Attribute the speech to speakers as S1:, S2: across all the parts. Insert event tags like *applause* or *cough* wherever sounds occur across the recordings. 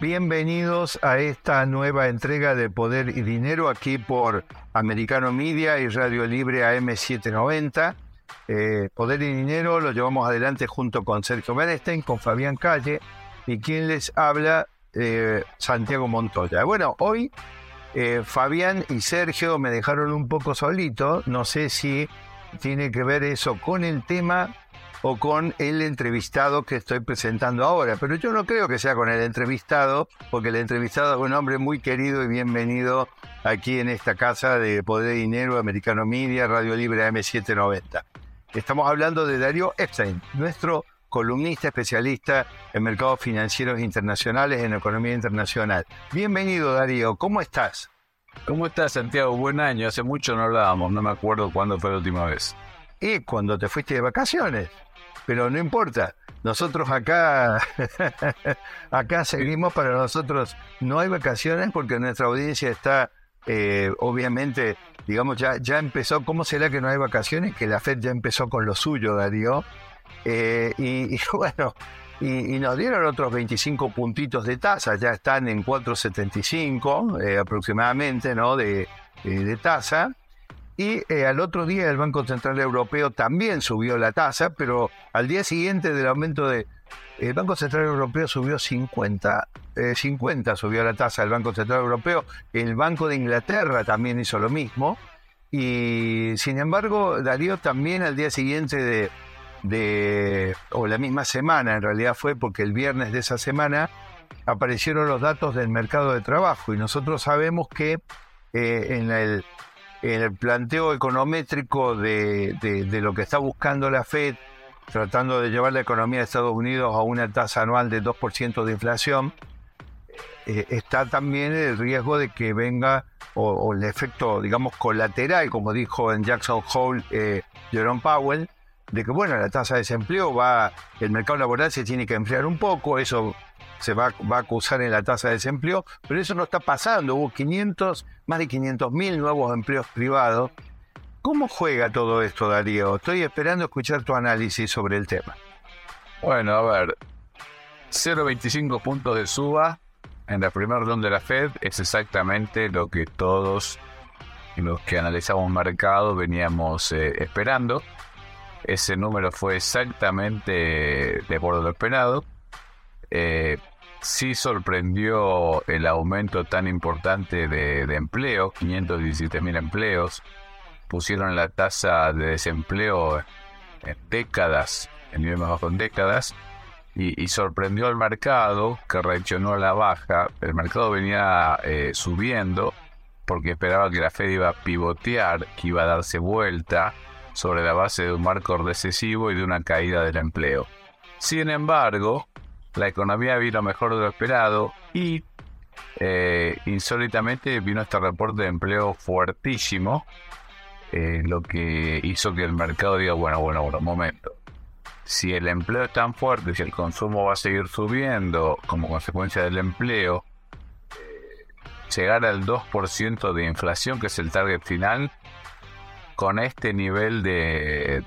S1: Bienvenidos a esta nueva entrega de Poder y Dinero aquí por Americano Media y Radio Libre AM790. Eh, Poder y Dinero lo llevamos adelante junto con Sergio Bernstein, con Fabián Calle y quien les habla, eh, Santiago Montoya. Bueno, hoy eh, Fabián y Sergio me dejaron un poco solito. No sé si tiene que ver eso con el tema o con el entrevistado que estoy presentando ahora. Pero yo no creo que sea con el entrevistado, porque el entrevistado es un hombre muy querido y bienvenido aquí en esta casa de Poder y Dinero, Americano Media, Radio Libre M790. Estamos hablando de Darío Epstein, nuestro columnista especialista en mercados financieros internacionales, en economía internacional. Bienvenido Darío, ¿cómo estás?
S2: ¿Cómo estás, Santiago? Buen año. Hace mucho no hablábamos, no me acuerdo cuándo fue la última vez.
S1: Y cuando te fuiste de vacaciones pero no importa. Nosotros acá, *laughs* acá seguimos, para nosotros no hay vacaciones porque nuestra audiencia está, eh, obviamente, digamos, ya, ya empezó. ¿Cómo será que no hay vacaciones? Que la FED ya empezó con lo suyo, Darío. Eh, y, *laughs* bueno, y, nos dieron otros 25 puntitos de tasa, ya están en 4,75 eh, aproximadamente, ¿no? De, de tasa. Y eh, al otro día el Banco Central Europeo también subió la tasa, pero al día siguiente del aumento de... El Banco Central Europeo subió 50, 50 eh, subió la tasa del Banco Central Europeo, el Banco de Inglaterra también hizo lo mismo, y sin embargo Darío también al día siguiente de, de, o la misma semana en realidad fue porque el viernes de esa semana aparecieron los datos del mercado de trabajo y nosotros sabemos que eh, en el en el planteo econométrico de, lo que está buscando la Fed, tratando de llevar la economía de Estados Unidos a una tasa anual de 2% de inflación, eh, está también el riesgo de que venga, o, el efecto, digamos, colateral, como dijo en Jackson Hole eh, Jerome Powell, de que, bueno, la tasa de desempleo va, el mercado laboral se tiene que enfriar un poco, eso se va, va, a acusar en la tasa de desempleo, pero eso no está pasando. Hubo 500, más de 500 mil nuevos empleos privados. ¿Cómo juega todo esto, Darío? Estoy esperando escuchar tu análisis sobre el tema.
S2: Bueno, a ver, 0,25 puntos de suba en la primera ronda de la Fed es exactamente lo que todos los que analizamos mercado veníamos eh, esperando. Ese número fue exactamente de por lo esperado. Eh, sí sorprendió el aumento tan importante de, empleo, 517 mil empleos. Pusieron la tasa de desempleo en décadas, en nivel más bajo en décadas, y, sorprendió al mercado que reaccionó a la baja. El mercado venía eh, subiendo porque esperaba que la Fed iba a pivotear, que iba a darse vuelta sobre la base de un marco recesivo y de una caída del empleo. Sin embargo, la economía vino mejor de lo esperado y eh, insólitamente vino este reporte de empleo fuertísimo, eh, lo que hizo que el mercado diga, bueno, bueno, bueno, momento. Si el empleo es tan fuerte, si el consumo va a seguir subiendo como consecuencia del empleo, eh, llegar al 2% de inflación, que es el target final, con este nivel de,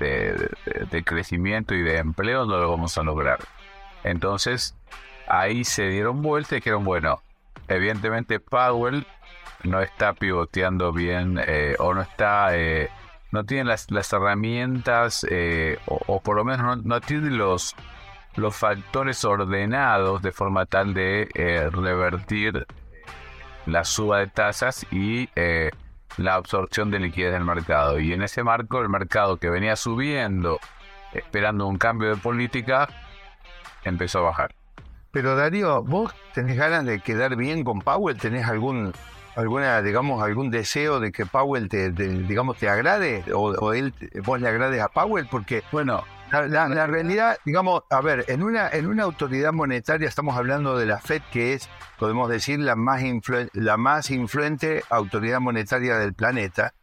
S2: de, crecimiento y de empleo no lo vamos a lograr. Entonces, ahí se dieron vueltas y dijeron, bueno, evidentemente Powell no está pivoteando bien eh, o no está... Eh, no tiene las, herramientas eh, o, por lo menos no, tiene los, los factores ordenados de forma tal de revertir la suba de tasas y la absorción de liquidez del mercado. Y en ese marco, el mercado que venía subiendo, esperando un cambio de política, empezó a bajar.
S1: Pero Darío, ¿vos tenés ganas de quedar bien con Powell? ¿Tenés algún, alguna, digamos, algún deseo de que Powell te, digamos, te agrade? O, él, vos le agrades a Powell? Porque,
S2: bueno,
S1: La, la, realidad, digamos, a ver, en una, en una autoridad monetaria estamos hablando de la FED, que es, podemos decir, la más, la más influente autoridad monetaria del planeta.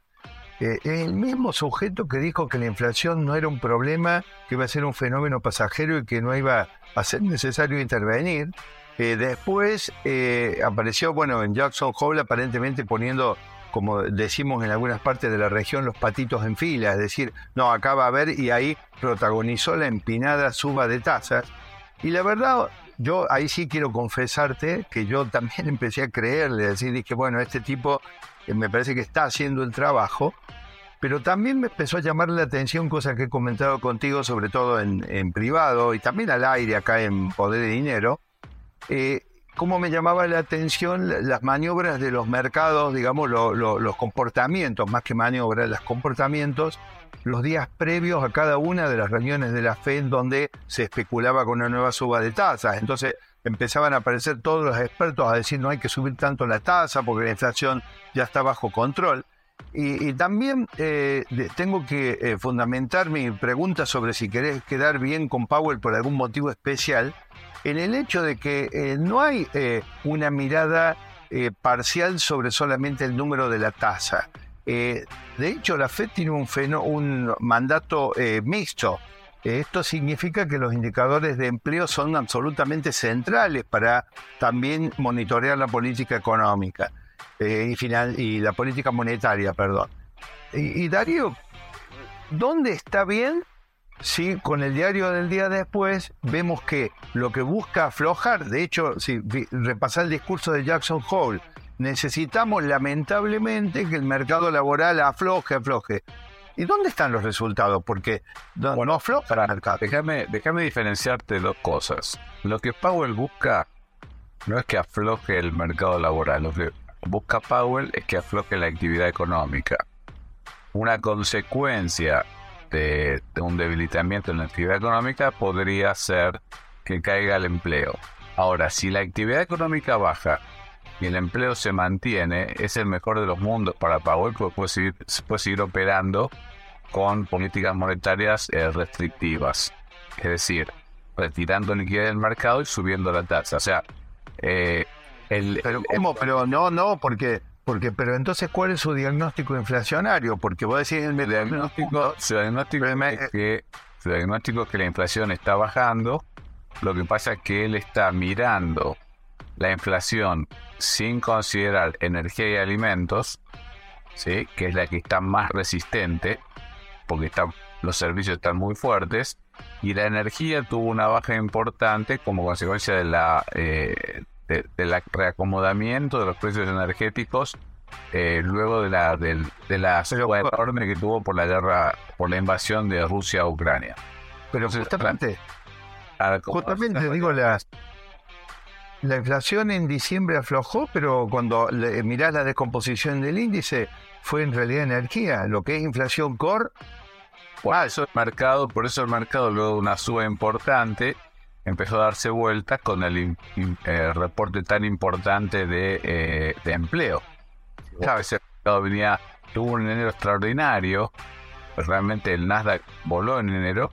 S1: El mismo sujeto que dijo que la inflación no era un problema, que iba a ser un fenómeno pasajero y que no iba a ser necesario intervenir. Eh, después eh, apareció, bueno, en Jackson Hole aparentemente poniendo como decimos en algunas partes de la región, los patitos en fila, es decir, no, acá va a haber y ahí protagonizó la empinada suba de tasas. Y la verdad, yo ahí sí quiero confesarte que yo también *laughs* empecé a creerle, decir, dije, bueno, este tipo me parece que está haciendo el trabajo, pero también me empezó a llamar la atención, cosa que he comentado contigo, sobre todo en, privado y también al aire acá en Poder de Dinero, eh, cómo me llamaba la atención las maniobras de los mercados, digamos, los comportamientos, más que maniobras, los comportamientos, los días previos a cada una de las reuniones de la FED donde se especulaba con una nueva suba de tasas. Entonces empezaban a aparecer todos los expertos a decir no hay que subir tanto la tasa porque la inflación ya está bajo control. Y, también eh, tengo que eh, fundamentar mi pregunta sobre si querés quedar bien con Powell por algún motivo especial en el hecho de que eh, no hay una mirada parcial sobre solamente el número de la tasa. de hecho, la FED tiene un, un mandato mixto. Esto significa que los indicadores de empleo son absolutamente centrales para también monitorear la política económica y, final, y la política monetaria, perdón. y Darío, ¿dónde está bien Sí, con el diario del día después vemos que lo que busca aflojar, de hecho, si repasar el discurso de Jackson Hole, necesitamos lamentablemente que el mercado laboral afloje, afloje. ¿Y dónde están los resultados? Porque no, afloja el mercado.
S2: Déjame, déjame diferenciarte dos cosas. Lo que Powell busca no es que afloje el mercado laboral, lo que busca Powell es que afloje la actividad económica. Una consecuencia de, un debilitamiento en la actividad económica podría ser que caiga el empleo. Ahora, si la actividad económica baja y el empleo se mantiene, es el mejor de los mundos para Powell porque puede seguir, puede seguir operando con políticas monetarias eh, restrictivas. Es decir, retirando liquidez del mercado y subiendo la tasa. O sea, eh, el,
S1: pero ¿cómo? pero no, no, porque porque, pero entonces, ¿cuál es su diagnóstico inflacionario? Porque vos decís el
S2: diagnóstico, su diagnóstico es que, su diagnóstico es que la inflación está bajando. Lo que pasa es que él está mirando la inflación sin considerar energía y alimentos, ¿sí? que es la que está más resistente, porque los servicios están muy fuertes, y la energía tuvo una baja importante como consecuencia de la eh, del reacomodamiento de los precios energéticos eh, luego de la de, la enorme que tuvo por la guerra por la invasión de Rusia a Ucrania.
S1: Pero justamente. justamente *laughs* digo la la inflación en diciembre aflojó pero cuando le, mirás la descomposición del índice fue en realidad energía lo que es inflación core
S2: ah, eso es mercado por eso el mercado luego de una suba importante empezó a darse vueltas con el eh, reporte tan importante de, eh, empleo. ¿Sabes? El mercado venía, tuvo un enero extraordinario, pues realmente el Nasdaq voló en enero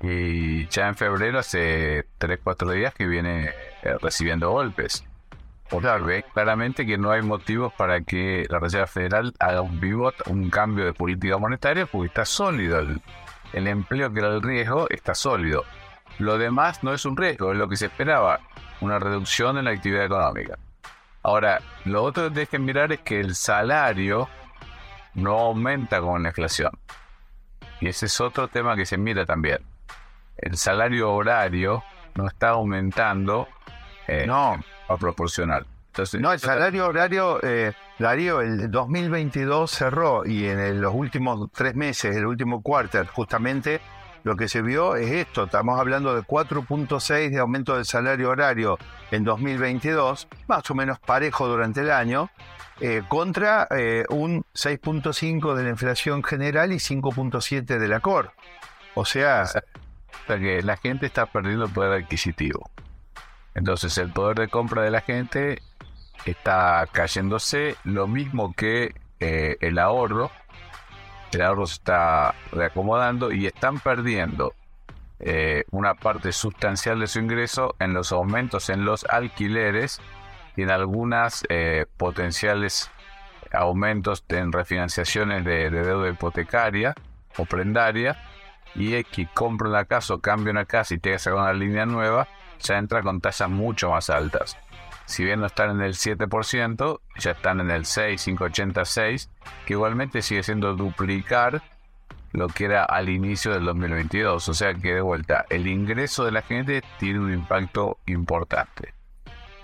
S2: y ya en febrero hace 3-4 días que viene eh, recibiendo golpes. Por ve claramente que no hay motivos para que la Reserva Federal haga un pivot, un cambio de política monetaria, porque está sólido. El, empleo que era el riesgo está sólido. Lo demás no es un riesgo, es lo que se esperaba, una reducción en la actividad económica. Ahora, lo otro que hay que mirar es que el salario no aumenta con la inflación. Y ese es otro tema que se mira también. El salario horario no está aumentando eh, no. a proporcional.
S1: Entonces, no, el salario horario, eh, Darío, el 2022 cerró y en los últimos tres meses, el último cuarto, justamente lo que se vio es esto, estamos hablando de 4.6 de aumento del salario horario en 2022, más o menos parejo durante el año, eh, contra eh, un 6.5 de la inflación general y 5.7 de la COR. O sea...
S2: O sea que la gente está perdiendo el poder adquisitivo. Entonces el poder de compra de la gente está cayéndose, lo mismo que eh, el ahorro. El ahorro se está reacomodando y están perdiendo eh, una parte sustancial de su ingreso en los aumentos en los alquileres y en algunas eh, potenciales aumentos en refinanciaciones de, deuda hipotecaria o prendaria. Y que compra una casa o cambia una casa y tiene que sacar una línea nueva, ya entra con tasas mucho más altas. Si bien no están en el 7%, ya están en el 6, 586, que igualmente sigue siendo duplicar lo que era al inicio del 2022. O sea que de vuelta, el ingreso de la gente tiene un impacto importante.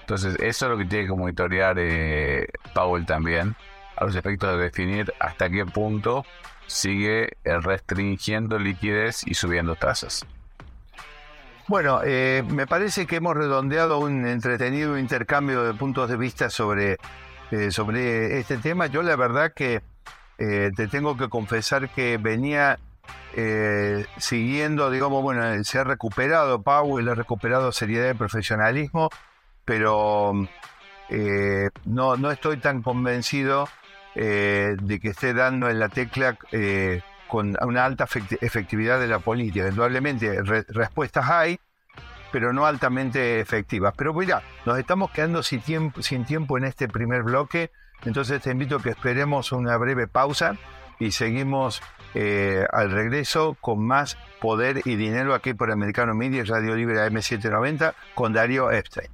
S2: Entonces, eso es lo que tiene que monitorear eh, Powell también, a los efectos de definir hasta qué punto sigue restringiendo liquidez y subiendo tasas.
S1: Bueno, eh, me parece que hemos redondeado un entretenido intercambio de puntos de vista sobre, eh, sobre este tema. Yo la verdad que eh, te tengo que confesar que venía eh, siguiendo, digamos, bueno, se ha recuperado Powell, ha recuperado seriedad y profesionalismo, pero no, no estoy tan convencido de que esté dando en la tecla con una alta efectividad de la política. Indudablemente, respuestas hay, pero no altamente efectivas. Pero mira, nos estamos quedando sin tiempo, en este primer bloque. Entonces te invito a que esperemos una breve pausa y seguimos eh, al regreso con más poder y dinero aquí por Americano Media Radio Libre M790 con Darío Epstein.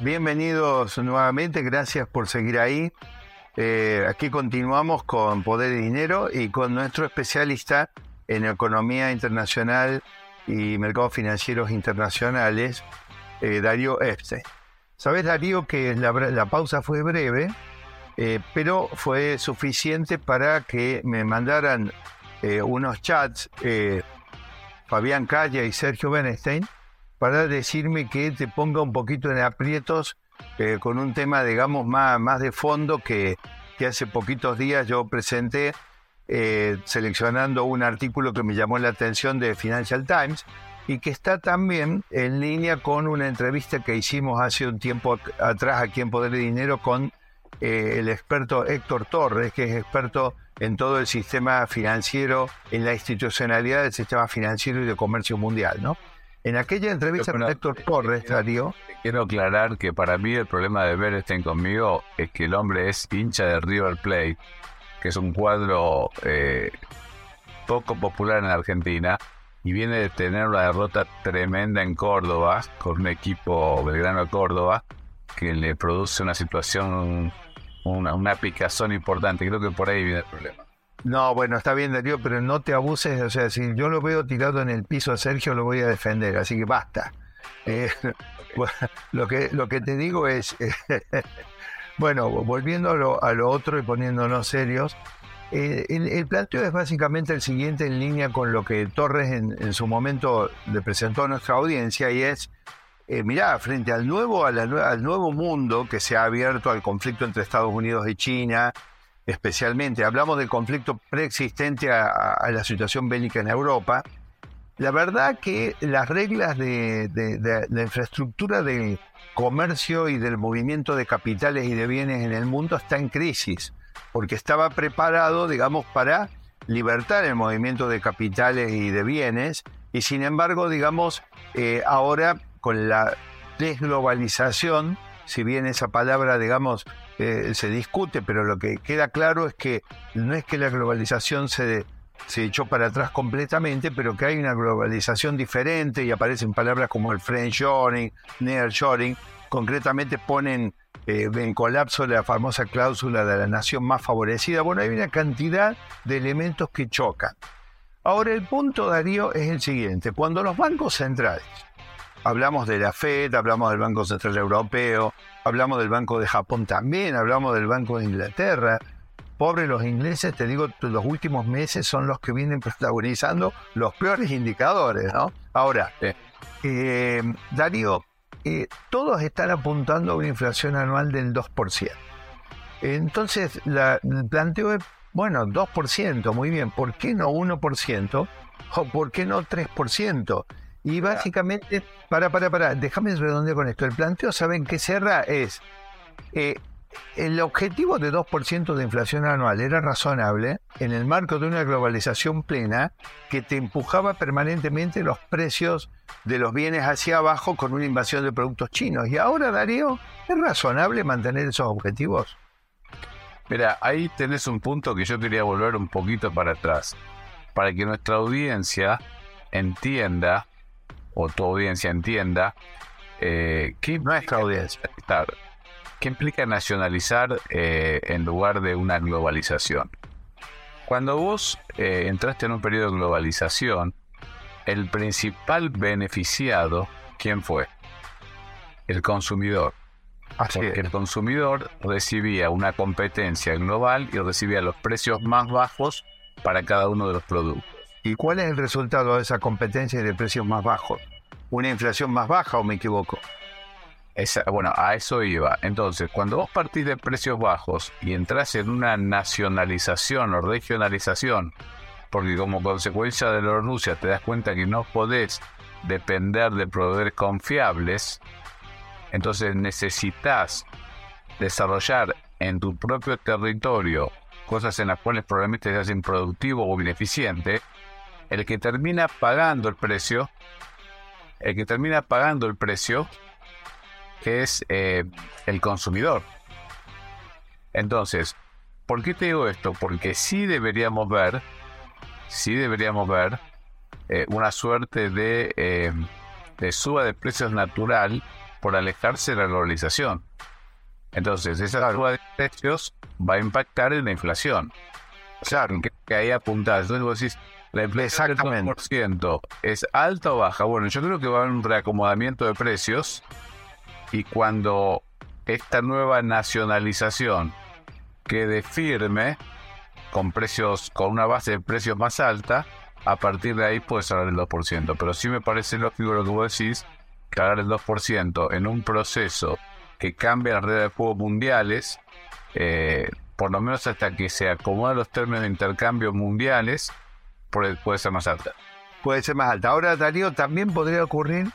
S1: Bienvenidos nuevamente, gracias por seguir ahí. Eh, aquí continuamos con Poder y Dinero y con nuestro especialista en economía internacional y mercados financieros internacionales, eh, Darío Epstein. Sabes, Darío, que la, pausa fue breve, eh, pero fue suficiente para que me mandaran eh, unos chats Fabián Calle y Sergio Benestein para decirme que te ponga un poquito en aprietos con un tema, digamos, más, más de fondo que, que hace poquitos días yo presenté seleccionando un artículo que me llamó la atención de Financial Times y que está también en línea con una entrevista que hicimos hace un tiempo atrás aquí en Poder de Dinero con eh, el experto Héctor Torres, que es experto en todo el sistema financiero, en la institucionalidad del sistema financiero y de comercio mundial, ¿no? En aquella entrevista con Héctor Torres, Darío...
S2: Quiero aclarar que para mí el problema de ver estén conmigo es que el hombre es hincha de River Plate, que es un cuadro eh, poco popular en Argentina, y viene de tener una derrota tremenda en Córdoba, con un equipo Belgrano de Córdoba, que le produce una situación, una, una picazón importante. Creo que por ahí viene el problema.
S1: No, bueno, está bien, Darío, pero no te abuses. O sea, si yo lo veo tirado en el piso a Sergio, lo voy a defender, así que basta. Eh, *laughs* lo, que, lo que te digo es, *laughs* bueno, volviendo a lo, a lo otro y poniéndonos serios, eh, el, planteo es básicamente el siguiente en línea con lo que Torres en, su momento le presentó a nuestra audiencia y es, eh, mirá, frente al nuevo, al nuevo mundo que se ha abierto al conflicto entre Estados Unidos y China, especialmente, hablamos del conflicto preexistente a, la situación bélica en Europa, la verdad que las reglas de, la infraestructura del comercio y del movimiento de capitales y de bienes en el mundo está en crisis porque estaba preparado, digamos, para libertar el movimiento de capitales y de bienes, y sin embargo, digamos, eh, ahora con la desglobalización, si bien esa palabra, digamos, eh, se discute, pero lo que queda claro es que no es que la globalización se, se echó para atrás completamente, pero que hay una globalización diferente y aparecen palabras como el friendshoring, nearshoring, concretamente ponen eh, en colapso la famosa cláusula de la nación más favorecida. Bueno, hay una cantidad de elementos que chocan. Ahora, el punto, Darío, es el siguiente. Cuando los bancos centrales, hablamos de la Fed, hablamos del Banco Central Europeo, hablamos del Banco de Japón también, hablamos del Banco de Inglaterra, pobres los ingleses, te digo, los últimos meses son los que vienen protagonizando los peores indicadores, ¿no? Ahora, eh, Darío, eh, todos están apuntando a una inflación anual del 2%. Entonces, la, el planteo es, bueno, 2%, muy bien, ¿por qué no 1%? ¿O por qué no 3%? Y básicamente, para, para, para, déjame redondear con esto. El planteo, ¿saben qué cerra? Es, eh, el objetivo de 2% de inflación anual era razonable en el marco de una globalización plena que te empujaba permanentemente los precios de los bienes hacia abajo con una invasión de productos chinos. Y ahora, Darío, ¿es razonable mantener esos objetivos?
S2: Mira, ahí tenés un punto que yo quería volver un poquito para atrás, para que nuestra audiencia entienda, o tu audiencia entienda, eh, que
S1: nuestra audiencia.
S2: ¿Qué implica nacionalizar eh, en lugar de una globalización? Cuando vos eh, entraste en un periodo de globalización, el principal beneficiado, ¿quién fue? El consumidor. Porque el consumidor recibía una competencia global y recibía los precios más bajos para cada uno de los productos.
S1: ¿Y cuál es el resultado de esa competencia y de precios más bajos? ¿Una inflación más baja o me equivoco?
S2: bueno, a eso iba. Entonces, cuando vos partís de precios bajos y entras en una nacionalización o regionalización, porque como consecuencia de la Rusia te das cuenta que no podés depender de proveedores confiables, entonces necesitas desarrollar en tu propio territorio cosas en las cuales probablemente seas improductivo o ineficiente, el que termina pagando el precio, el que termina pagando el precio es eh, el consumidor. Entonces, ¿por qué te digo esto? Porque sí deberíamos ver, sí deberíamos ver eh, una suerte de, eh, de suba de precios natural por alejarse de la globalización. Entonces, esa suba de precios va a impactar en la inflación. Claro. Que, que ahí. Entonces vos decís, la inflación del 2% es alta o baja. Bueno, yo creo que va a haber un reacomodamiento de precios y cuando esta nueva nacionalización quede firme, con precios, con una base de precios más alta, a partir de ahí puede hablar el 2%. Pero sí me parece lógico lo que vos decís, que hablar el 2% en un proceso que cambia las redes de juego mundiales, eh, por lo menos hasta que se acomoden los términos de intercambio mundiales, puede, ser más alta.
S1: Puede ser más alta. Ahora, Darío, también podría ocurrir,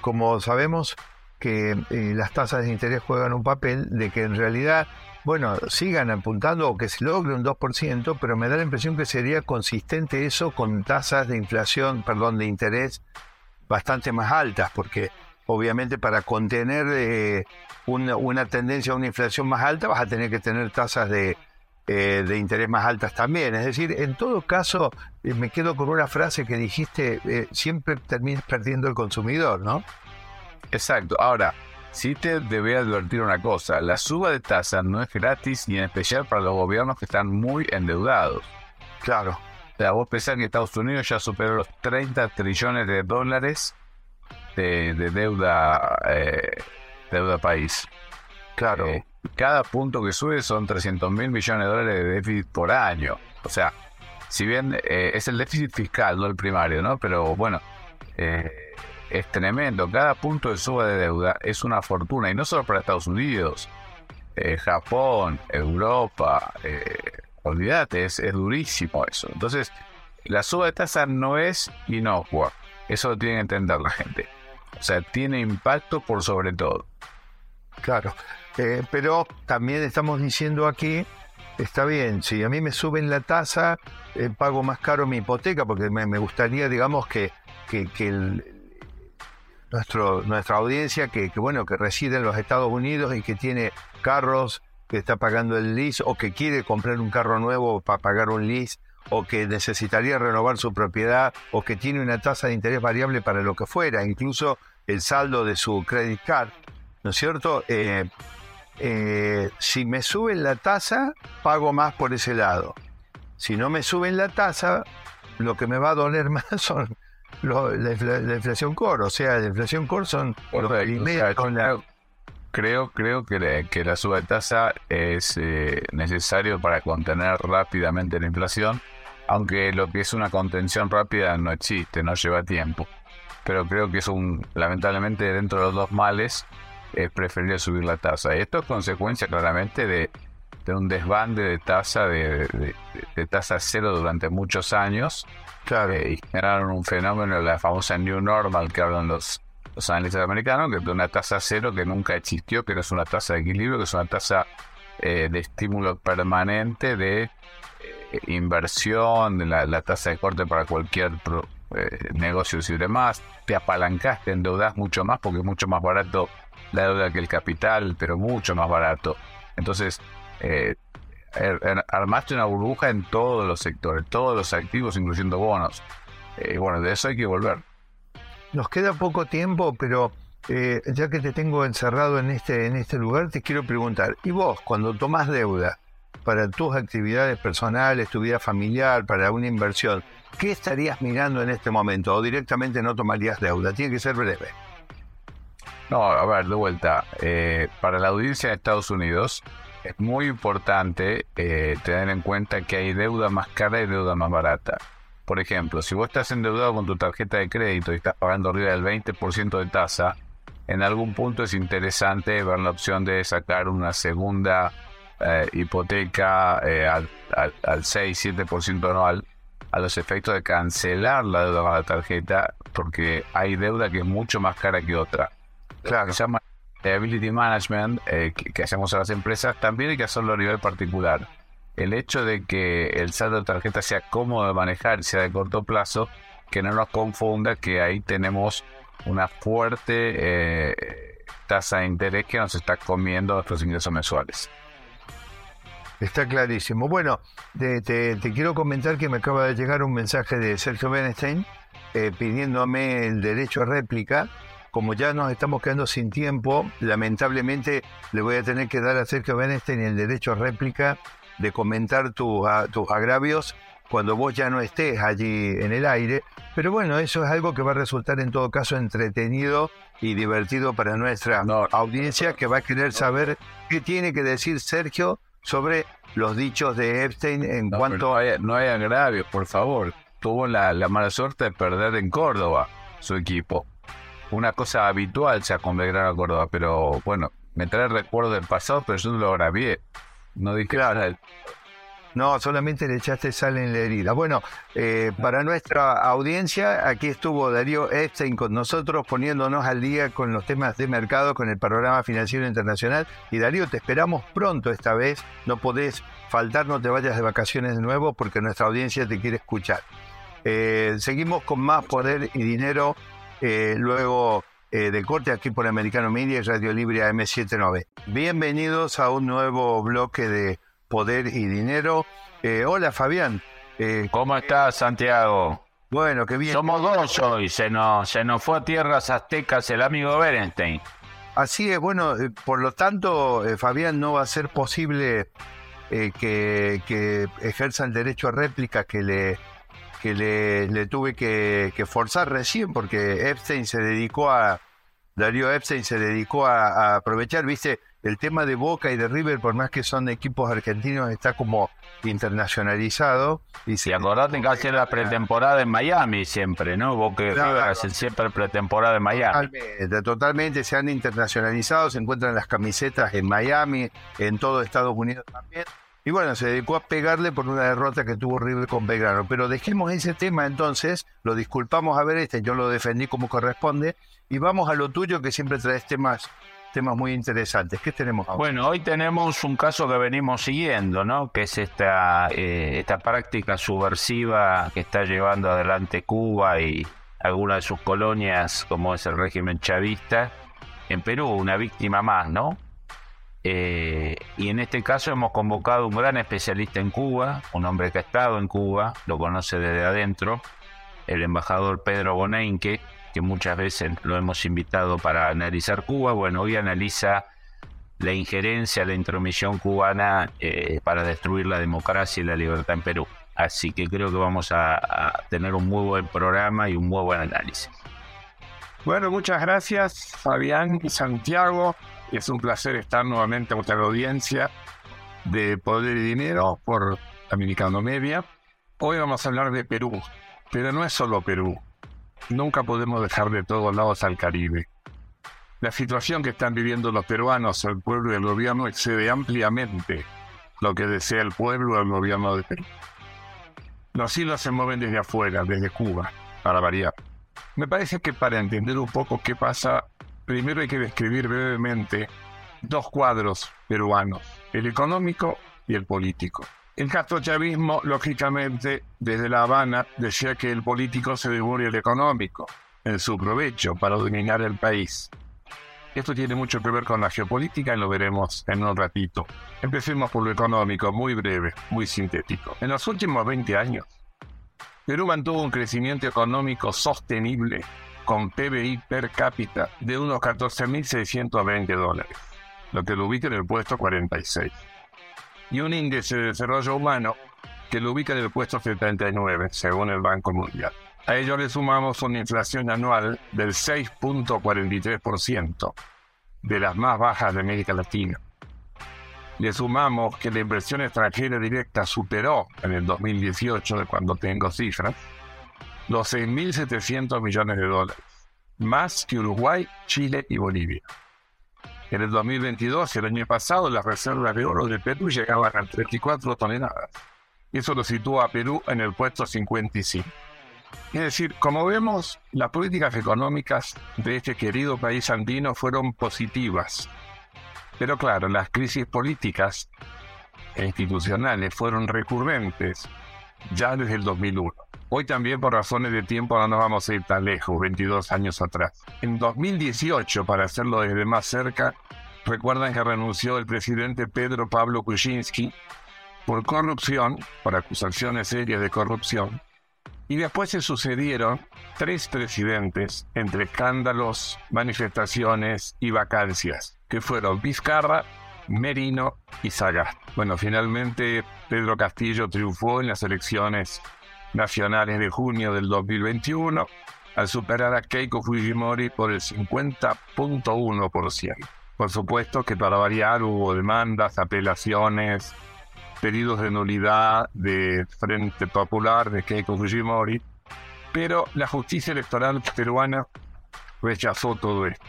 S1: como sabemos, que eh, las tasas de interés juegan un papel de que en realidad, bueno, sigan apuntando o que se logre un 2%, pero me da la impresión que sería consistente eso con tasas de inflación, perdón, de interés bastante más altas, porque obviamente para contener eh, una, tendencia a una inflación más alta vas a tener que tener tasas de, eh, de interés más altas también. Es decir, en todo caso, me quedo con una frase que dijiste, siempre terminas perdiendo el consumidor, ¿no?
S2: Exacto. Ahora, sí te debe advertir una cosa, la suba de tasas no es gratis y en especial para los gobiernos que están muy endeudados.
S1: Claro.
S2: O sea, vos pensás que Estados Unidos ya superó los 30 trillones de dólares de, deuda eh, deuda país.
S1: Claro.
S2: Eh, cada punto que sube son 300 mil millones de dólares de déficit por año. O sea, si bien eh, es el déficit fiscal, no el primario, ¿no? Pero bueno, eh, es tremendo. Cada punto de suba de deuda es una fortuna, y no solo para Estados Unidos, eh, Japón, Europa, olvídate, es, durísimo eso. Entonces, la suba de tasa no es inocua, eso lo tiene que entender la gente. O sea, tiene impacto por sobre todo.
S1: Claro, eh, pero también estamos diciendo aquí, está bien, si a mí me suben la tasa, pago más caro mi hipoteca, porque me, gustaría, digamos, que, que, que nuestro, nuestra audiencia que, bueno, que reside en los Estados Unidos y que tiene carros que está pagando el lease o que quiere comprar un carro nuevo para pagar un lease o que necesitaría renovar su propiedad o que tiene una tasa de interés variable para lo que fuera, incluso el saldo de su credit card, ¿no es cierto? Eh, eh, si me suben la tasa, pago más por ese lado. Si no me suben la tasa, lo que me va a doler *laughs* más son la, inflación core, o sea, la inflación core son los primeros con la...
S2: creo, creo que, la- que la suba de tasa es eh, necesario para contener rápidamente la inflación, aunque lo que es una contención rápida no existe, no lleva tiempo. Pero creo que es un, lamentablemente, dentro de los dos males, es preferible subir la tasa. Y esto es consecuencia claramente de, de un desbande de tasa de, de- de tasa cero durante muchos años
S1: Claro.
S2: eh, y generaron un fenómeno, la famosa New Normal que hablan los, los analistas americanos, que es una tasa cero que nunca existió, que no es una tasa de equilibrio, que es una tasa eh, de estímulo permanente de eh, inversión, de la, la tasa de corte para cualquier pro- eh, negocio y demás. Te apalancaste, te endeudas mucho más porque es mucho más barato la deuda que el capital, pero mucho más barato. Entonces, eh, er- er- armaste una burbuja en todos los sectores, todos los activos, incluyendo bonos. Eh, Y bueno, de eso hay que volver.
S1: Nos queda poco tiempo, pero eh, ya que te tengo encerrado en este, en este lugar, te quiero preguntar, ¿y vos cuando tomás deuda para tus actividades personales, tu vida familiar, para una inversión, qué estarías mirando en este momento? ¿O directamente no tomarías deuda? Tiene que ser breve.
S2: No, a ver, de vuelta. eh, para la audiencia de Estados Unidos es muy importante eh, tener en cuenta que hay deuda más cara y deuda más barata. Por ejemplo, si vos estás endeudado con tu tarjeta de crédito y estás pagando arriba del 20% de tasa, en algún punto es interesante ver la opción de sacar una segunda eh, hipoteca eh, al, al, al 6-7% anual a los efectos de cancelar la deuda con la tarjeta porque hay deuda que es mucho más cara que otra.
S1: Claro.
S2: Se llama liability management eh, que, que hacemos a las empresas, también hay que hacerlo a nivel particular. El hecho de que el saldo de tarjeta sea cómodo de manejar sea de corto plazo, que no nos confunda que ahí tenemos una fuerte eh, tasa de interés que nos está comiendo nuestros ingresos mensuales.
S1: Está clarísimo. Bueno, te, te- te quiero comentar que me acaba de llegar un mensaje de Sergio Benestein eh, pidiéndome el derecho a réplica. Como ya nos estamos quedando sin tiempo, lamentablemente le voy a tener que dar a Sergio Benestein el derecho a réplica de comentar tus a- tus agravios cuando vos ya no estés allí en el aire. Pero bueno, eso es algo que va a resultar en todo caso entretenido y divertido para nuestra
S2: No.
S1: audiencia que va a querer saber qué tiene que decir Sergio sobre los dichos de Epstein en
S2: No,
S1: cuanto
S2: no hay, no hay agravios, por favor. Tuvo la, la mala suerte de perder en Córdoba su equipo. Una cosa habitual ya con Belgrano a Córdoba, pero bueno, me trae recuerdo del pasado, pero yo no lo grabé. No dije nada del-
S1: No, solamente le echaste sal en la herida. Bueno, eh, para nuestra audiencia, aquí estuvo Darío Epstein con nosotros, poniéndonos al día con los temas de mercado, con el panorama financiero internacional. Y Darío, te esperamos pronto esta vez. No podés faltar, no te vayas de vacaciones de nuevo, porque nuestra audiencia te quiere escuchar. Eh, seguimos con más poder y dinero, eh, luego eh, del corte aquí por Americano Media y Radio Libre AM79. Bienvenidos a un nuevo bloque de Poder y Dinero. Eh, hola Fabián.
S3: ¿Cómo estás, Santiago?
S1: bueno, qué bien.
S3: Somos dos hoy. Se nos, se nos fue a tierras aztecas el amigo Berenstein.
S1: Así es, bueno, por lo tanto, Fabián, no va a ser posible que, que ejerza el derecho a réplica que le, que le, le tuve que, que forzar recién, porque Epstein se dedicó a, Darío Epstein se dedicó a, a aprovechar, viste, el tema de Boca y de River, por más que son equipos argentinos, está como internacionalizado. Y
S3: Y acordate que hace la pretemporada en Miami siempre, ¿no? Que
S1: Claro.
S3: River hacen siempre pretemporada en Miami.
S1: Totalmente, totalmente, se han internacionalizado, se encuentran las camisetas en Miami, en todo Estados Unidos también. Y bueno, se dedicó a pegarle por una derrota que tuvo River con Belgrano. Pero dejemos ese tema entonces, lo disculpamos a ver este, yo lo defendí como corresponde, y vamos a lo tuyo que siempre traes temas, temas muy interesantes. ¿Qué tenemos ahora?
S3: Bueno, hoy tenemos un caso que venimos siguiendo, ¿no? Que es esta, eh, esta práctica subversiva que está llevando adelante Cuba y algunas de sus colonias, como es el régimen chavista, en Perú, una víctima más, ¿no? Eh, y en este caso hemos convocado un gran especialista en Cuba, un hombre que ha estado en Cuba, lo conoce desde adentro, el embajador Pedro Bonenque, que muchas veces lo hemos invitado para analizar Cuba. Bueno, hoy analiza la injerencia, la intromisión cubana eh, para destruir la democracia y la libertad en Perú. Así que creo que vamos a, a tener un muy buen programa y un muy buen análisis.
S4: Bueno, muchas gracias Fabián y Santiago. Es un placer estar nuevamente con la audiencia de Poder y Dinero por Dominicano Media. Hoy vamos a hablar de Perú, pero no es solo Perú. Nunca podemos dejar de todos lados al Caribe. La situación que están viviendo los peruanos, el pueblo y el gobierno excede ampliamente lo que desea el pueblo y el gobierno de Perú. Los hilos se mueven desde afuera, desde Cuba, para variar. Me parece que para entender un poco qué pasa, primero hay que describir brevemente dos cuadros peruanos, el económico y el político. El castrochavismo, lógicamente, desde La Habana decía que el político se devore el económico en su provecho para dominar el país. Esto tiene mucho que ver con la geopolítica y lo veremos en un ratito. Empecemos por lo económico, muy breve, muy sintético. En los últimos 20 años, Perú mantuvo un crecimiento económico sostenible con PBI per cápita de unos 14.620 dólares, lo que lo ubica en el puesto 46, y un índice de desarrollo humano que lo ubica en el puesto 79, según el Banco Mundial. A ello le sumamos una inflación anual del 6.43%, de las más bajas de América Latina. Le sumamos que la inversión extranjera directa superó en el 2018, de cuando tengo cifras, los 6.700 millones de dólares, más que Uruguay, Chile y Bolivia. En el 2022, el año pasado, las reservas de oro de Perú llegaban a 34 toneladas. Eso lo sitúa a Perú en el puesto 55. Es decir, como vemos, las políticas económicas de este querido país andino fueron positivas pero claro, las crisis políticas e institucionales fueron recurrentes ya desde el 2001. Hoy también por razones de tiempo no nos vamos a ir tan lejos, 22 años atrás. En 2018, para hacerlo desde más cerca, recuerdan que renunció el presidente Pedro Pablo Kuczynski por corrupción, por acusaciones serias de corrupción, y después se sucedieron tres presidentes entre escándalos, manifestaciones y vacancias que fueron Vizcarra, Merino y Sagast. Bueno, finalmente Pedro Castillo triunfó en las elecciones nacionales de junio del 2021 al superar a Keiko Fujimori por el 50.1%. Por supuesto que para variar hubo demandas, apelaciones, pedidos de nulidad de Frente Popular de Keiko Fujimori, pero la justicia electoral peruana rechazó todo esto.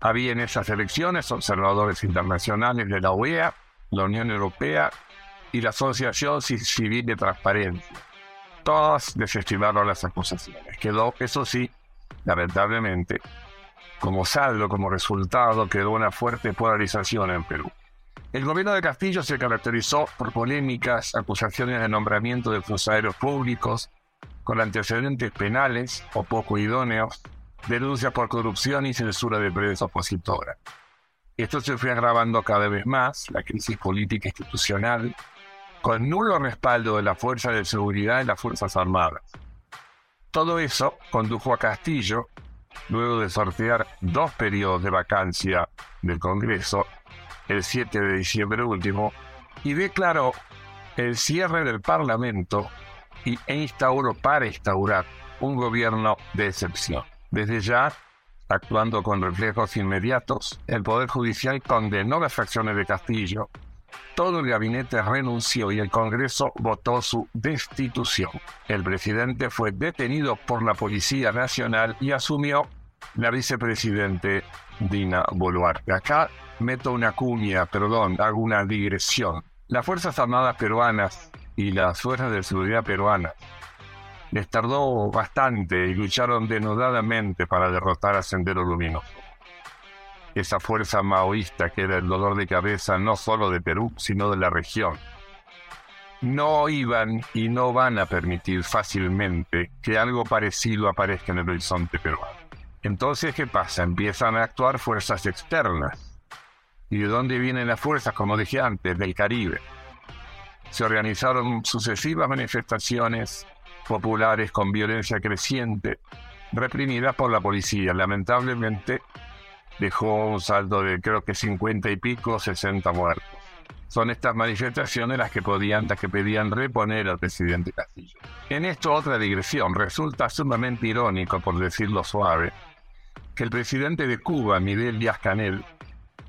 S4: Había en esas elecciones observadores internacionales de la OEA, la Unión Europea y la Asociación Civil de Transparencia. Todas desestimaron las acusaciones. Quedó, eso sí, lamentablemente, como saldo, como resultado, quedó una fuerte polarización en Perú. El gobierno de Castillo se caracterizó por polémicas, acusaciones de nombramiento de funcionarios públicos con antecedentes penales o poco idóneos, denuncias por corrupción y censura de prensa opositora. Esto se fue agravando cada vez más, la crisis política institucional, con nulo respaldo de la fuerza de seguridad y las Fuerzas Armadas. Todo eso condujo a Castillo, luego de sortear dos periodos de vacancia del Congreso, el 7 de diciembre último, y declaró el cierre del Parlamento y, e instauró para instaurar un gobierno de excepción. Desde ya, actuando con reflejos inmediatos, el Poder Judicial condenó las acciones de Castillo. Todo el gabinete renunció y el Congreso votó su destitución. El presidente fue detenido por la Policía Nacional y asumió la vicepresidente Dina Boluarte. Acá meto una cuña, perdón, hago una digresión. Las Fuerzas Armadas peruanas y las Fuerzas de Seguridad peruanas les tardó bastante y lucharon denudadamente para derrotar a Sendero Luminoso. Esa fuerza maoísta que era el dolor de cabeza no solo de Perú, sino de la región. No iban y no van a permitir fácilmente que algo parecido aparezca en el horizonte peruano. Entonces, ¿qué pasa? Empiezan a actuar fuerzas externas. ¿Y de dónde vienen las fuerzas? Como dije antes, del Caribe. Se organizaron sucesivas manifestaciones populares con violencia creciente, reprimidas por la policía. Lamentablemente dejó un saldo de creo que 50 y pico, 60 muertos. Son estas manifestaciones las que podían, las que pedían reponer al presidente Castillo. En esto otra digresión. Resulta sumamente irónico, por decirlo suave, que el presidente de Cuba, Miguel Díaz Canel,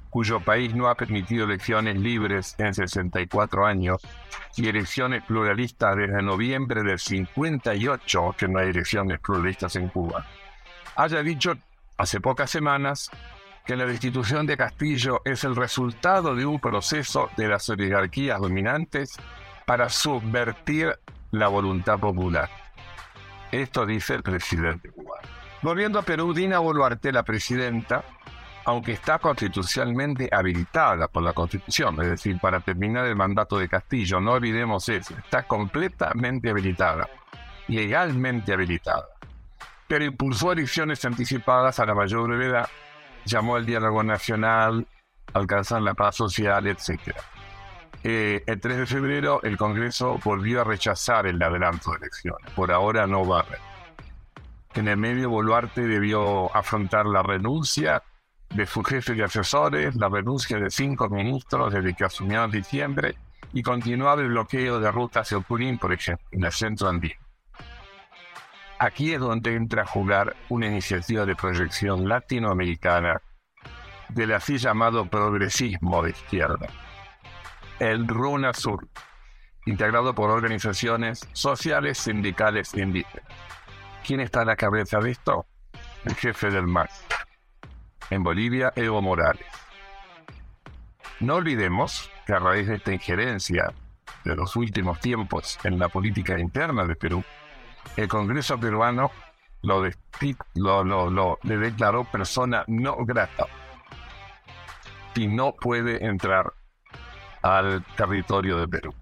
S4: cuyo país no ha permitido elecciones libres en 64 años y elecciones pluralistas desde noviembre del 58, que no hay elecciones pluralistas en Cuba, haya dicho hace pocas semanas que la destitución de Castillo es el resultado de un proceso de las oligarquías dominantes para subvertir la voluntad popular. Esto dice el presidente cubano. Volviendo a Perú, Dina Boluarte, la presidenta, aunque está constitucionalmente habilitada por la Constitución, es decir, para terminar el mandato de Castillo, no olvidemos eso, está completamente habilitada, legalmente habilitada, pero impulsó elecciones anticipadas a la mayor brevedad, llamó al diálogo nacional, alcanzar la paz social, etc. Eh, el 3 de febrero el Congreso volvió a rechazar el adelanto de elecciones. Por ahora no va a haber. En el medio, Boluarte debió afrontar la renuncia de su jefe de asesores, la renuncia de cinco ministros desde que asumió en diciembre y continuar el bloqueo de rutas de Ocurín, por ejemplo, en el centro andino. Aquí es donde entra a jugar una iniciativa de proyección latinoamericana del así llamado progresismo de izquierda el RUNA Sur, integrado por organizaciones sociales, sindicales e indígenas. ¿Quién está a la cabeza de esto? El jefe del MAS. En Bolivia, Evo Morales. No olvidemos que a raíz de esta injerencia de los últimos tiempos en la política interna de Perú, el Congreso peruano lo, le declaró persona no grata y no puede entrar al territorio de Perú.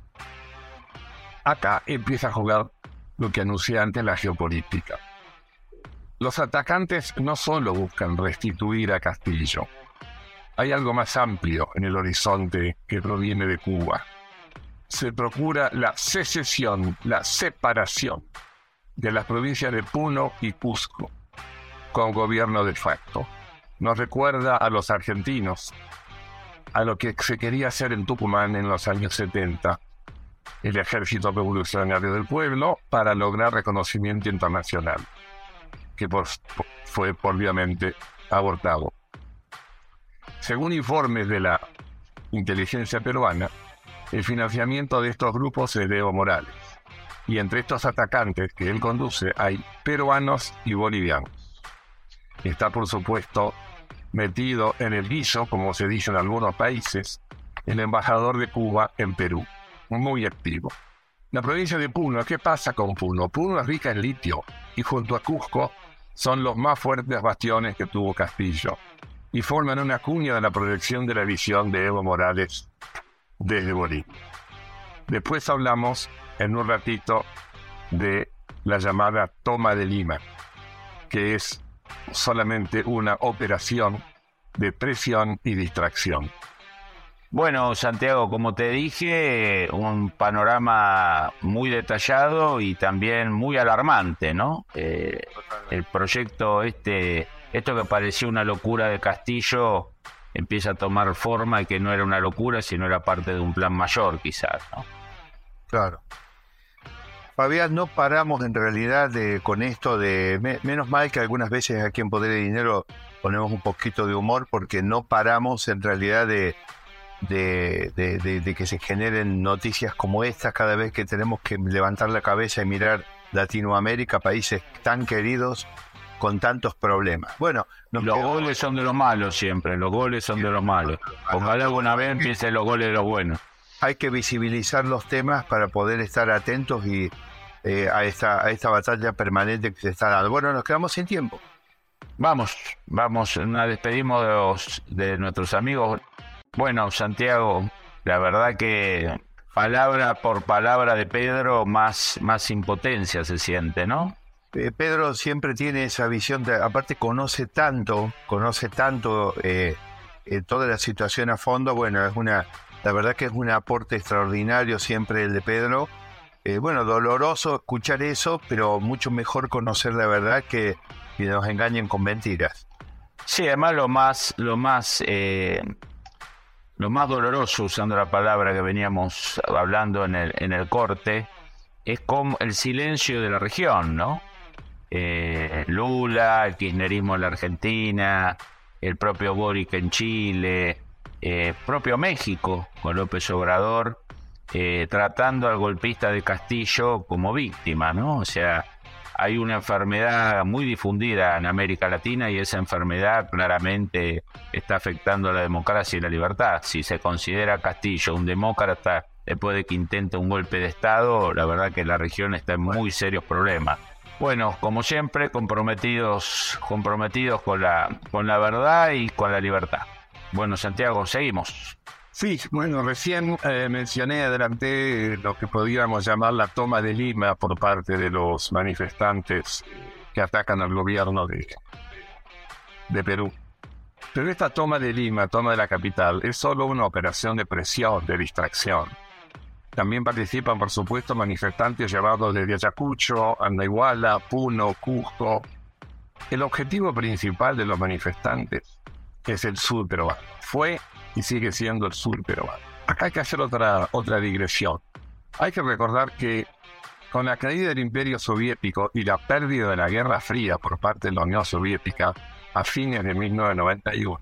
S4: Acá empieza a jugar lo que anuncié antes la geopolítica. Los atacantes no solo buscan restituir a Castillo, hay algo más amplio en el horizonte que proviene de Cuba. Se procura la secesión, la separación de las provincias de Puno y Cusco con gobierno de facto. Nos recuerda a los argentinos a lo que se quería hacer en Tucumán en los años 70, el Ejército Revolucionario del Pueblo, para lograr reconocimiento internacional, que fue obviamente abortado. Según informes de la inteligencia peruana, el financiamiento de estos grupos es de Evo Morales, y entre estos atacantes que él conduce hay peruanos y bolivianos. Está, por supuesto, metido en el guiso, como se dice en algunos países, el embajador de Cuba en Perú, muy activo. La provincia de Puno, ¿qué pasa con Puno? Puno es rica en litio y junto a Cusco son los más fuertes bastiones que tuvo Castillo y forman una cuña de la proyección de la visión de Evo Morales desde Bolivia. Después hablamos en un ratito de la llamada toma de Lima, que es solamente una operación de presión y distracción.
S3: Bueno, Santiago, como te dije, un panorama muy detallado y también muy alarmante, ¿no? Eh, el proyecto este, esto que parecía una locura de Castillo, empieza a tomar forma y que no era una locura, sino era parte de un plan mayor, quizás, ¿no?
S1: Claro. Fabián, no paramos en realidad de, con esto de... menos mal que algunas veces aquí en Poder de Dinero ponemos un poquito de humor porque no paramos en realidad de, de, de, que se generen noticias como estas cada vez que tenemos que levantar la cabeza y mirar Latinoamérica, países tan queridos con tantos problemas. Bueno,
S3: los goles son de los malos siempre, los goles son de los malos. Ojalá alguna vez empiecen los goles de los buenos
S1: hay que visibilizar los temas para poder estar atentos y eh, a, esta, a esta batalla permanente que se está dando. Bueno, nos quedamos sin tiempo.
S3: Vamos, vamos, nos despedimos de, de nuestros amigos. Bueno, Santiago, la verdad que palabra por palabra de Pedro, más, más impotencia se siente, ¿no?
S1: Eh, Pedro siempre tiene esa visión, de, aparte conoce tanto, conoce tanto eh, toda la situación a fondo, bueno, es una la verdad que es un aporte extraordinario siempre el de Pedro. Eh, bueno, doloroso escuchar eso, pero mucho mejor conocer la verdad que, que nos engañen con mentiras.
S3: Sí, además lo más, lo más, eh, lo más doloroso, usando la palabra que veníamos hablando en el, en el corte, es como el silencio de la región, ¿no? Eh, Lula, el kirchnerismo en la Argentina, el propio Boric en Chile, eh, propio México, con López Obrador, eh, tratando al golpista de Castillo como víctima, ¿no? O sea, hay una enfermedad muy difundida en América Latina y esa enfermedad claramente está afectando a la democracia y la libertad. Si se considera Castillo un demócrata después de que intente un golpe de Estado, la verdad que la región está en muy serios problemas. Bueno, como siempre, comprometidos, comprometidos con la, con la verdad y con la libertad. Bueno, Santiago, seguimos.
S4: Sí, bueno, recién eh, mencioné, adelante lo que podríamos llamar la toma de Lima por parte de los manifestantes que atacan al gobierno de, de Perú. Pero esta toma de Lima, toma de la capital, es solo una operación de presión, de distracción. También participan, por supuesto, manifestantes llevados desde Ayacucho, Andaiguala, Puno, Cusco. El objetivo principal de los manifestantes es el sur peruano. Fue y sigue siendo el sur peruano. Acá hay que hacer otra, otra digresión. Hay que recordar que con la caída del Imperio Soviético y la pérdida de la Guerra Fría por parte de la Unión Soviética a fines de 1991,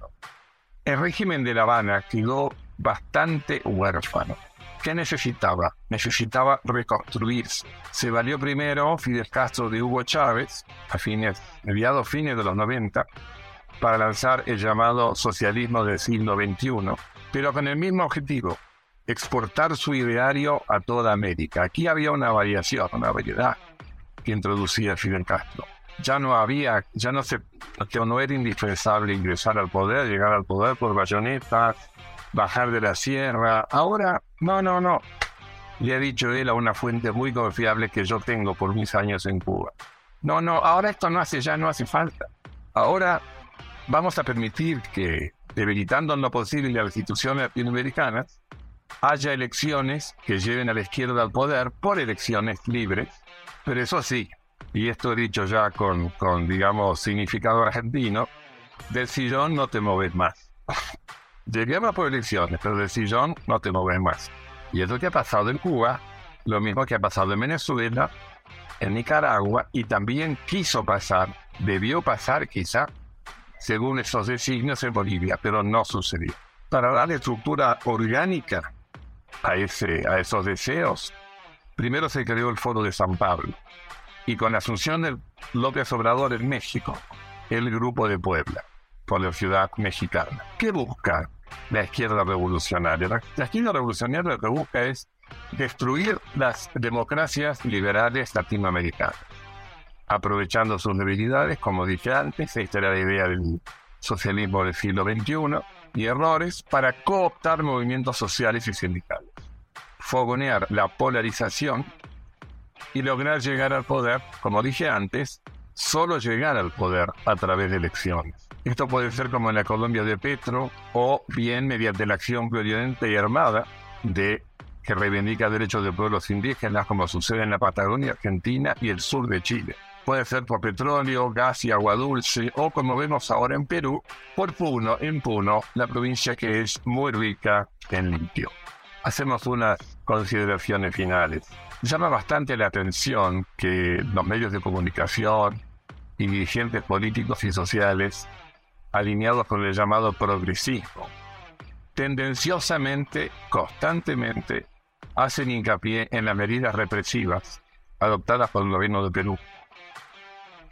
S4: el régimen de La Habana quedó bastante huérfano. ¿Qué necesitaba? Necesitaba reconstruirse. Se valió primero Fidel Castro de Hugo Chávez, a fines, mediados fines de los 90, para lanzar el llamado socialismo del siglo XXI, pero con el mismo objetivo, exportar su ideario a toda América. Aquí había una variación, una variedad que introducía Fidel Castro. Ya no había, ya no se, no era indispensable ingresar al poder, llegar al poder por bayonetas, bajar de la sierra. Ahora, no, no, no. Le ha dicho él a una fuente muy confiable que yo tengo por mis años en Cuba. No, no, ahora esto no hace, ya no hace falta. Ahora vamos a permitir que, debilitando en lo posible las instituciones latinoamericanas, haya elecciones que lleven a la izquierda al poder por elecciones libres, pero eso sí, y esto he dicho ya con, con digamos, significado argentino, del sillón no te mueves más. *laughs* Lleguemos por elecciones, pero del sillón no te mueves más. Y es lo que ha pasado en Cuba, lo mismo que ha pasado en Venezuela, en Nicaragua, y también quiso pasar, debió pasar quizá según esos designios en Bolivia, pero no sucedió. Para darle estructura orgánica a, ese, a esos deseos, primero se creó el Foro de San Pablo y con la asunción de López Obrador en México, el Grupo de Puebla, por la ciudad mexicana. ¿Qué busca la izquierda revolucionaria? La, izquierda revolucionaria lo que busca es destruir las democracias liberales latinoamericanas aprovechando sus debilidades, como dije antes, esta era la idea del socialismo del siglo XXI, y errores para cooptar movimientos sociales y sindicales, fogonear la polarización y lograr llegar al poder, como dije antes, solo llegar al poder a través de elecciones. Esto puede ser como en la Colombia de Petro o bien mediante la acción violenta y armada de que reivindica derechos de pueblos indígenas como sucede en la Patagonia Argentina y el sur de Chile puede ser por petróleo, gas y agua dulce, o como vemos ahora en Perú, por Puno, en Puno, la provincia que es muy rica en litio. Hacemos unas consideraciones finales. Llama bastante la atención que los medios de comunicación y dirigentes políticos y sociales, alineados con el llamado progresismo, tendenciosamente, constantemente, hacen hincapié en las medidas represivas adoptadas por el gobierno de Perú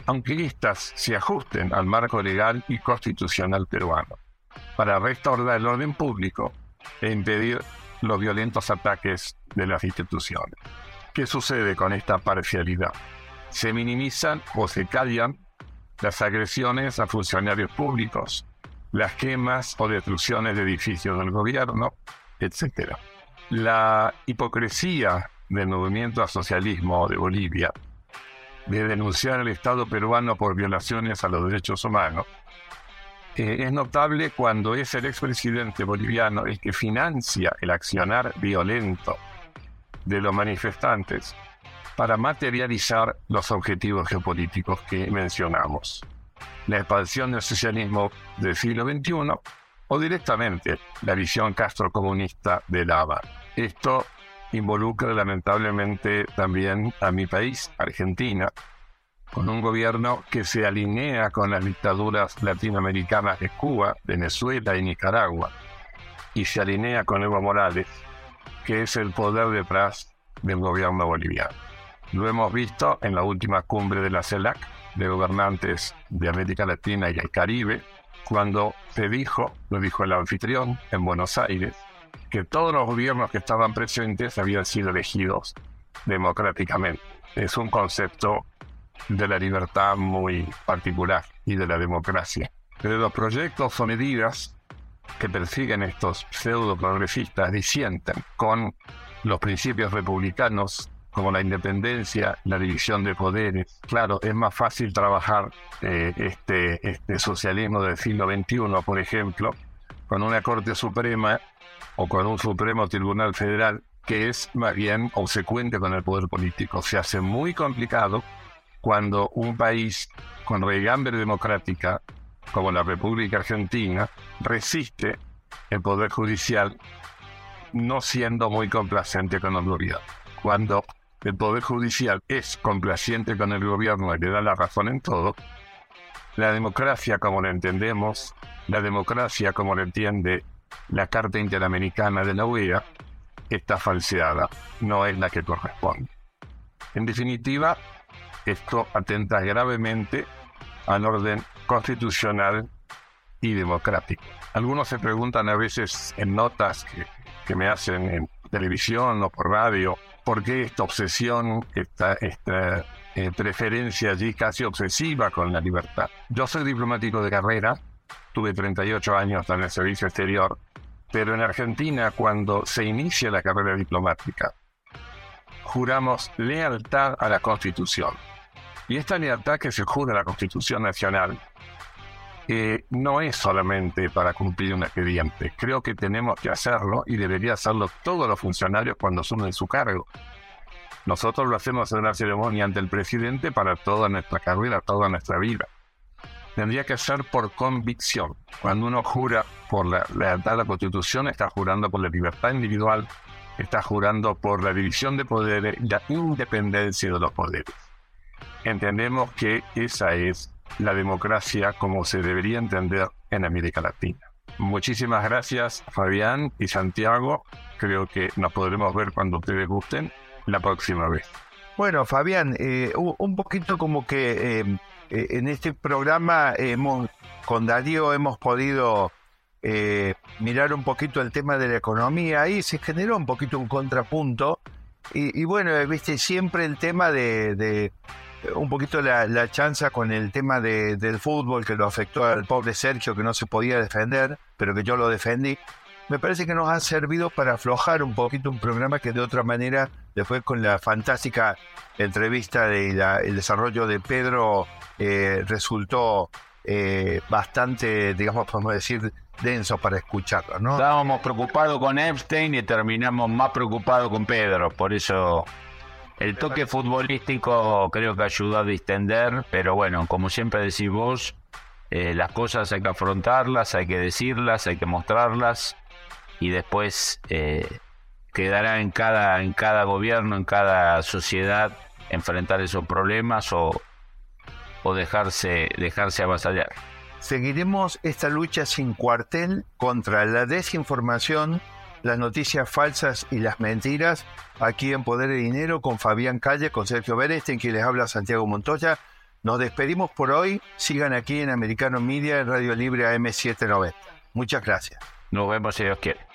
S4: aunque éstas se ajusten al marco legal y constitucional peruano, para restaurar el orden público e impedir los violentos ataques de las instituciones. ¿Qué sucede con esta parcialidad? Se minimizan o se callan las agresiones a funcionarios públicos, las quemas o destrucciones de edificios del gobierno, etc. La hipocresía del movimiento al socialismo de Bolivia de denunciar al Estado peruano por violaciones a los derechos humanos, eh, es notable cuando es el expresidente boliviano el que financia el accionar violento de los manifestantes para materializar los objetivos geopolíticos que mencionamos. La expansión del socialismo del siglo XXI o directamente la visión castrocomunista de Lava. Esto involucra lamentablemente también a mi país, Argentina, con un gobierno que se alinea con las dictaduras latinoamericanas de Cuba, Venezuela y Nicaragua, y se alinea con Evo Morales, que es el poder detrás del gobierno boliviano. Lo hemos visto en la última cumbre de la CELAC, de gobernantes de América Latina y el Caribe, cuando se dijo, lo dijo el anfitrión en Buenos Aires, que todos los gobiernos que estaban presentes habían sido elegidos democráticamente. Es un concepto de la libertad muy particular y de la democracia. Pero los proyectos o medidas que persiguen estos pseudo progresistas disienten con los principios republicanos como la independencia, la división de poderes. Claro, es más fácil trabajar eh, este, este socialismo del siglo XXI, por ejemplo, con una Corte Suprema o con un Supremo Tribunal Federal que es más bien obsecuente con el poder político. Se hace muy complicado cuando un país con regambre democrática, como la República Argentina, resiste el poder judicial no siendo muy complaciente con el gobierno. Cuando el Poder Judicial es complaciente con el gobierno y le da la razón en todo, la democracia como la entendemos, la democracia como la entiende la Carta Interamericana de la OEA, está falseada, no es la que corresponde. En definitiva, esto atenta gravemente al orden constitucional y democrático. Algunos se preguntan a veces en notas que, que me hacen en televisión o por radio, ¿por qué esta obsesión, esta, esta eh, preferencia allí casi obsesiva con la libertad? Yo soy diplomático de carrera, tuve 38 años en el servicio exterior, pero en Argentina cuando se inicia la carrera diplomática, juramos lealtad a la Constitución. Y esta lealtad que se jura a la Constitución Nacional eh, no es solamente para cumplir un expediente. Creo que tenemos que hacerlo y debería hacerlo todos los funcionarios cuando asumen su cargo. Nosotros lo hacemos en una ceremonia ante el presidente para toda nuestra carrera, toda nuestra vida. Tendría que ser por convicción. Cuando uno jura por la lealtad a la Constitución, está jurando por la libertad individual, está jurando por la división de poderes la independencia de los poderes. Entendemos que esa es la democracia como se debería entender en América Latina. Muchísimas gracias Fabián y Santiago. Creo que nos podremos ver cuando ustedes gusten la próxima vez.
S1: Bueno, Fabián, eh, un poquito como que eh, eh, en este programa hemos, con Darío hemos podido mirar un poquito el tema de la economía y se generó un poquito un contrapunto. Y, bueno, viste, siempre el tema de un poquito la, chanza con el tema del fútbol que lo afectó al pobre Sergio que no se podía defender, pero que yo lo defendí. Me parece que nos ha servido para aflojar un poquito un programa que de otra manera, después con la fantástica entrevista de el desarrollo de Pedro, eh, resultó eh, bastante, digamos, podemos decir, denso para escucharlo, ¿no?
S3: Estábamos preocupados con Epstein y terminamos más preocupados con Pedro, por eso el toque futbolístico creo que ayudó a distender, pero bueno, como siempre decís vos, eh, las cosas hay que afrontarlas, hay que decirlas, hay que mostrarlas y después eh, quedará en cada, en cada gobierno, en cada sociedad enfrentar esos problemas o, o dejarse, dejarse avasallar.
S1: Seguiremos esta lucha sin cuartel contra la desinformación las noticias falsas y las mentiras aquí en Poder y Dinero con Fabián Calle, con Sergio Berestein, quien les habla Santiago Montoya. Nos despedimos por hoy. Sigan aquí en Americano Media, en Radio Libre AM790. Muchas gracias.
S3: Nos vemos si Dios quiere.